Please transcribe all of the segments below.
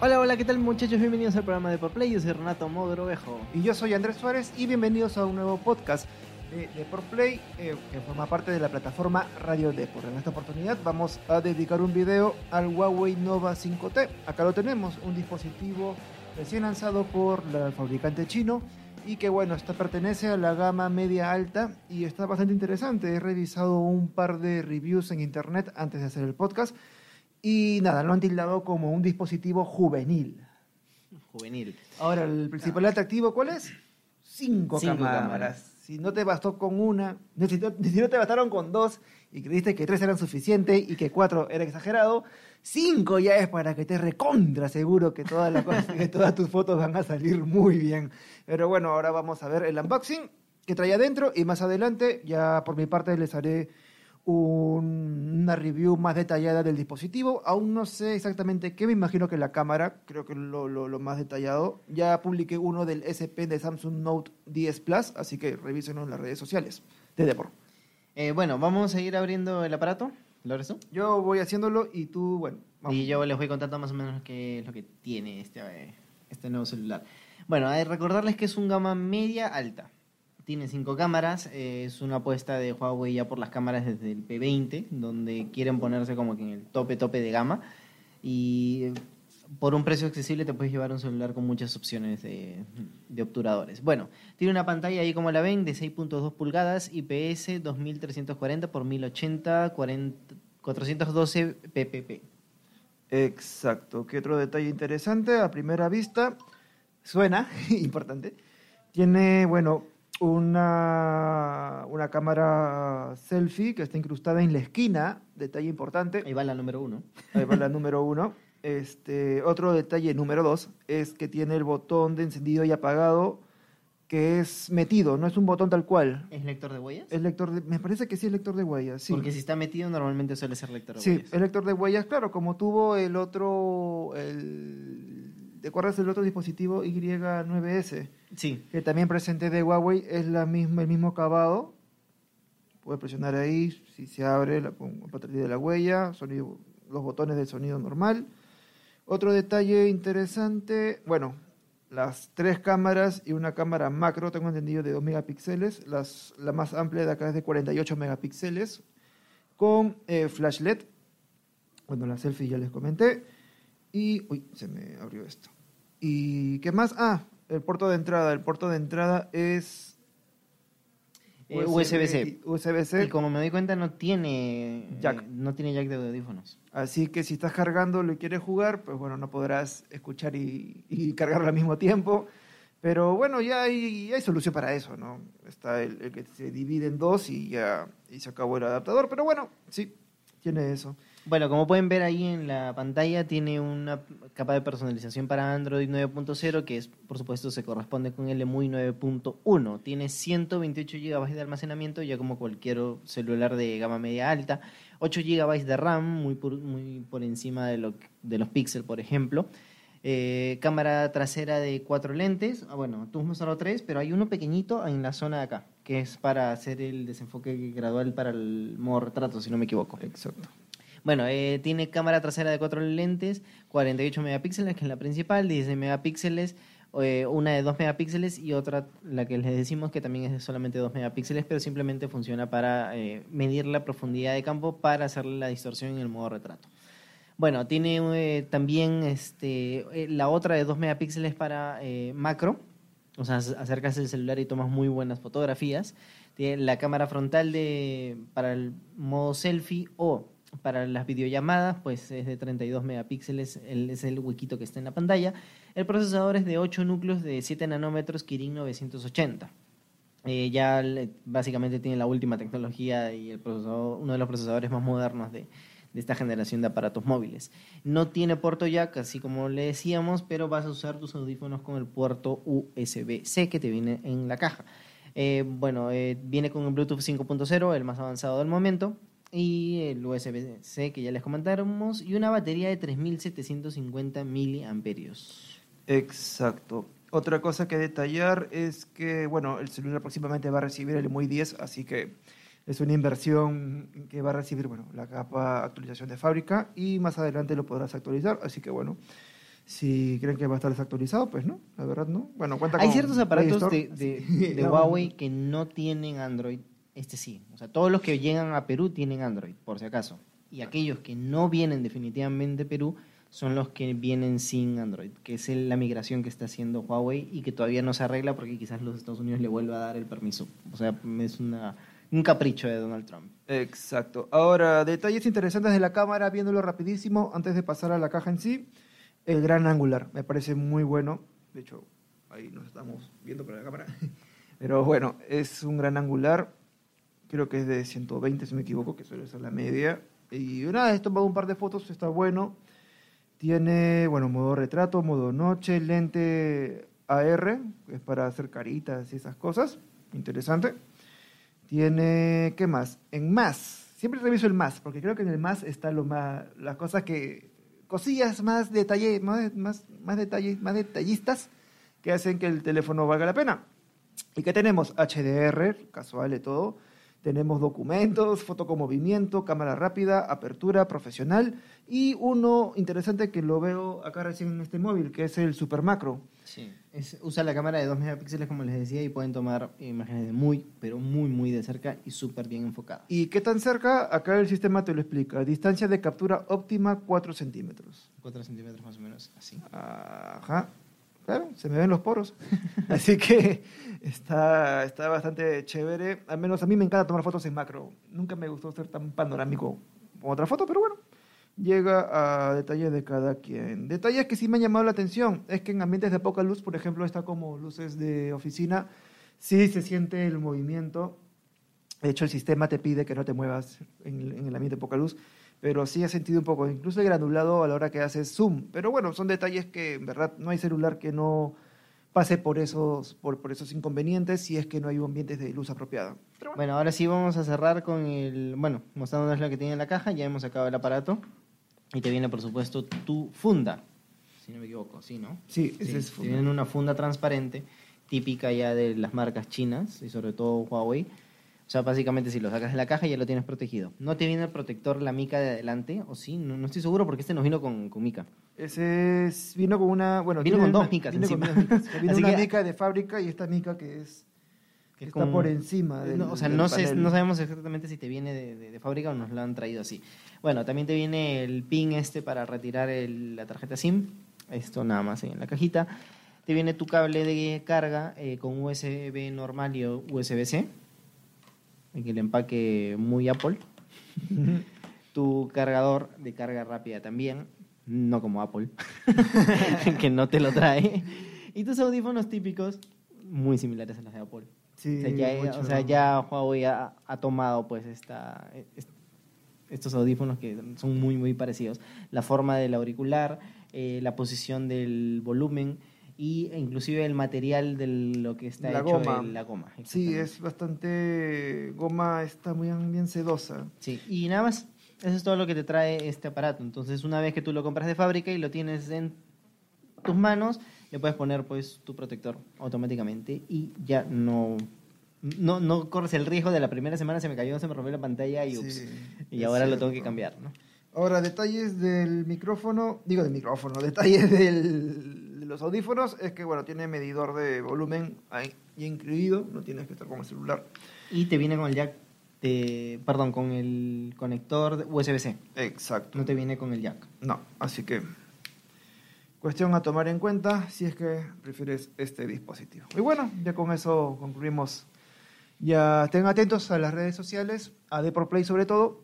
Hola, hola, ¿qué tal muchachos? Bienvenidos al programa de Por Play. Yo soy Renato Mogrovejo. Y yo soy Andrés Suárez y bienvenidos a un nuevo podcast de, de Por Play eh, que forma parte de la plataforma Radio Depor. En esta oportunidad vamos a dedicar un video al Huawei Nova 5T. Acá lo tenemos, un dispositivo recién lanzado por el fabricante chino y que bueno, esta pertenece a la gama media alta y está bastante interesante. He revisado un par de reviews en internet antes de hacer el podcast y nada, lo han tildado como un dispositivo juvenil. Juvenil. Ahora, el principal atractivo, ¿cuál es? Cinco, Cinco cámaras. cámaras. Si no te bastó con una, si no, si no te bastaron con dos y creíste que tres eran suficientes y que cuatro era exagerado, cinco ya es para que te recontra seguro que todas, las cosas, que todas tus fotos van a salir muy bien. Pero bueno, ahora vamos a ver el unboxing que trae adentro y más adelante ya por mi parte les haré un- una review más detallada del dispositivo. Aún no sé exactamente qué, me imagino que la cámara, creo que lo, lo- lo más detallado. Ya publiqué uno del SP de Samsung Note 10 Plus, así que revísenlo en las redes sociales de Depor. Eh, bueno, vamos a ir abriendo el aparato. ¿Lo tú? Yo voy haciéndolo y tú, bueno, vamos. Y yo les voy contando más o menos qué es lo que tiene este, eh, este nuevo celular. Bueno, recordarles que es un gama media alta. Tiene cinco cámaras, eh, es una apuesta de Huawei ya por las cámaras desde el P20, donde quieren ponerse como que en el tope tope de gama. Y eh, por un precio accesible te puedes llevar un celular con muchas opciones de, obturadores. Bueno, tiene una pantalla ahí como la ven de 6.2 pulgadas, IPS 2340 por 1080, 40 412 ppp. Exacto. ¿Qué otro detalle interesante? A primera vista, suena, importante. Tiene, bueno, una, una cámara selfie que está incrustada en la esquina, detalle importante. Ahí va la número uno. Ahí va la número uno. Este, otro detalle número dos es que tiene el botón de encendido y apagado que es metido, no es un botón tal cual. ¿Es lector de huellas? Es lector de, me parece que sí es lector de huellas, sí. Porque si está metido normalmente suele ser lector de Sí, huellas. el lector de huellas, claro, como tuvo el otro, el, ¿te acuerdas del otro dispositivo Y9S? Sí. Que también presenté de Huawei, es la misma, el mismo acabado. Puedes presionar ahí, si se abre la, a partir de la huella, sonido, los botones del sonido normal. Otro detalle interesante, bueno, las tres cámaras y una cámara macro, tengo entendido, de 2 megapíxeles. Las, la más amplia de acá es de 48 megapíxeles, con eh, flash LED. Bueno, la selfie ya les comenté. Y, uy, se me abrió esto. ¿Y qué más? Ah, el puerto de entrada. El puerto de entrada es... Eh, USB-C. USB-C. Y como me doy cuenta no tiene Jack. eh, no tiene jack de audífonos. Así que si estás cargando y quieres jugar, pues bueno, no podrás escuchar y, y cargar al mismo tiempo. Pero bueno, ya hay, hay solución para eso, ¿no? Está el, el que se divide en dos y ya y se acabó el adaptador. Pero bueno, sí, tiene eso. Bueno, como pueden ver ahí en la pantalla, tiene una capa de personalización para Android 9.0, que es, por supuesto, se corresponde con el EMUI 9.1. Tiene 128 GB de almacenamiento, ya como cualquier celular de gama media alta. 8 GB de RAM, muy por, muy por encima de, lo, de los Pixel, por ejemplo. Eh, cámara trasera de cuatro lentes. Ah, bueno, tú has tres, pero hay uno pequeñito en la zona de acá, que es para hacer el desenfoque gradual para el modo retrato, si no me equivoco. Exacto. Bueno, eh, tiene cámara trasera de cuatro lentes, 48 megapíxeles, que es la principal, 16 megapíxeles, eh, una de 2 megapíxeles y otra, la que les decimos que también es de solamente 2 megapíxeles, pero simplemente funciona para eh, medir la profundidad de campo para hacerle la distorsión en el modo retrato. Bueno, tiene también este, la otra de 2 megapíxeles para macro, o sea, ac- acercas el celular y tomas muy buenas fotografías. Tiene la cámara frontal de, para el modo selfie o para las videollamadas, pues es de 32 megapíxeles, el- es el huequito que está en la pantalla. El procesador es de 8 núcleos de 7 nanómetros Kirin 980. Eh, ya básicamente tiene la última tecnología y el procesador, uno de los procesadores más modernos de, de esta generación de aparatos móviles. No tiene puerto jack, así como le decíamos, pero vas a usar tus audífonos con el puerto USB-C que te viene en la caja. Eh, bueno, eh, viene con el Bluetooth 5.0, el más avanzado del momento, y el USB-C que ya les comentamos, y una batería de 3750 miliamperios. Exacto. Otra cosa que detallar es que, bueno, el celular próximamente va a recibir el MUI 10, así que es una inversión que va a recibir, bueno, la capa actualización de fábrica y más adelante lo podrás actualizar, así que bueno, Si creen que va a estar desactualizado, pues no, la verdad no. Bueno, cuenta Hay con ciertos aparatos de, Huawei que no tienen Android. Este sí. O sea, todos los que llegan a Perú tienen Android, por si acaso. Y aquellos que no vienen definitivamente de Perú son los que vienen sin Android, que es la migración que está haciendo Huawei y que todavía no se arregla porque quizás los Estados Unidos le vuelva a dar el permiso. O sea, es una, un capricho de Donald Trump. Exacto. Ahora, detalles interesantes de la cámara, viéndolo rapidísimo, antes de pasar a la caja en sí. El gran angular, me parece muy bueno. De hecho, ahí nos estamos viendo por la cámara. Pero bueno, es un gran angular. Creo que es de 120, si me equivoco, que suele ser la media. Y nada, he tomado un par de fotos, está bueno. Tiene, bueno, modo retrato, modo noche, lente AR, que es para hacer caritas y esas cosas. Interesante. Tiene, ¿qué más? En más, siempre reviso el más, porque creo que en el más está lo más, las cosas que, cosillas más detalle, más, más, más detalles, más detallistas que hacen que el teléfono valga la pena. ¿Y qué tenemos? HDR, casual de todo. Tenemos documentos, foto con movimiento, cámara rápida, apertura profesional y uno interesante que lo veo acá recién en este móvil, que es el Super Macro. Sí. usa la cámara de 2 megapíxeles, como les decía, y pueden tomar imágenes de muy, pero muy, muy de cerca y súper bien enfocadas. ¿Y qué tan cerca? Acá el sistema te lo explica. Distancia de captura óptima 4 centímetros. 4 centímetros más o menos, así. Ajá. Claro, se me ven los poros. Así que está, está bastante chévere. Al menos a mí me encanta tomar fotos en macro. Nunca me gustó ser tan panorámico como otra foto, pero bueno. Llega a detalles de cada quien. Detalles que sí me han llamado la atención. Es que en ambientes de poca luz, por ejemplo, está como luces de oficina, sí se siente el movimiento. De hecho, el sistema te pide que no te muevas en el, en el ambiente de poca luz, pero sí he sentido un poco, incluso el granulado a la hora que haces zoom. Pero bueno, son detalles que en verdad no hay celular que no pase por esos, por, por esos inconvenientes si es que no hay ambientes de luz apropiada. Pero bueno, Bueno, ahora sí vamos a cerrar con el, bueno, mostrándonos lo que tiene en la caja, ya hemos sacado el aparato y te viene por supuesto tu funda, si no me equivoco, sí, ¿no? sí, Sí, es te funda. viene una funda transparente, típica ya de las marcas chinas y sobre todo Huawei. O sea, básicamente si lo sacas de la caja ya lo tienes protegido. No te viene el protector la mica de adelante, o sí, no, no estoy seguro porque este nos vino con, con mica. Ese es- vino con una, bueno, Vino con dos micas vino con dos micas. Vino Así una que- mica de fábrica y esta mica que es Que es está como- por encima del, No, o sea, del no, sé, no sabemos exactamente si te viene de, de- de fábrica o nos lo han traído así. Bueno, también te viene el pin este para retirar el- la tarjeta SIM. Esto nada más en la cajita. Te viene tu cable de carga eh, con USB normal y USB-C. En el empaque muy Apple. tu cargador de carga rápida también. No como Apple. que no te lo trae. Y tus audífonos típicos, muy similares a los de Apple. Sí, O sea, ya, mucho. o sea, ya Huawei ha, ha tomado pues esta, est- estos audífonos que son muy muy parecidos. La forma del auricular, eh, la posición del volumen y inclusive el material de lo que está La hecho goma. en la goma. Sí, es bastante goma, está muy bien sedosa. Sí, y nada más. Eso es todo lo que te trae este aparato. Entonces, una vez que tú lo compras de fábrica y lo tienes en tus manos, le puedes poner pues tu protector automáticamente y ya no no, no corres el riesgo de la primera semana se me cayó, se me rompió la pantalla y ups. Sí, y ahora lo tengo que cambiar, ¿no? Ahora, detalles del micrófono, digo del micrófono, detalles del- de los audífonos, es que bueno, tiene medidor de volumen ahí incluido, no tienes que estar con el celular. Y te viene con el jack de, perdón, con el conector USB-C. Exacto. No te viene con el jack. No, así que cuestión a tomar en cuenta si es que prefieres este dispositivo. Y bueno, ya con eso concluimos. Ya estén atentos a las redes sociales, a Play sobre todo,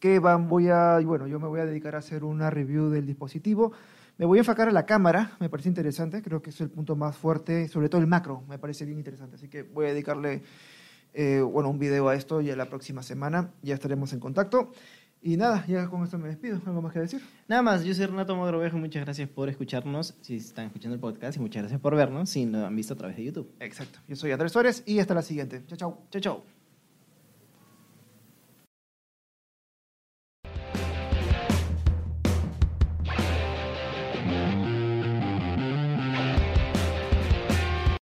que van, voy a, bueno, yo me voy a dedicar a hacer una review del dispositivo. Me voy a enfocar a la cámara, me parece interesante, creo que es el punto más fuerte, sobre todo el macro, me parece bien interesante, así que voy a dedicarle, eh, bueno, un video a esto ya la próxima semana, ya estaremos en contacto. Y nada, ya con esto me despido, ¿algo más que decir? Nada más, yo soy Renato Mogrovejo y muchas gracias por escucharnos, si están escuchando el podcast, y muchas gracias por vernos, si lo han visto a través de YouTube. Exacto, yo soy Andrés Suárez y hasta la siguiente. Chao, chao. Chau, chau.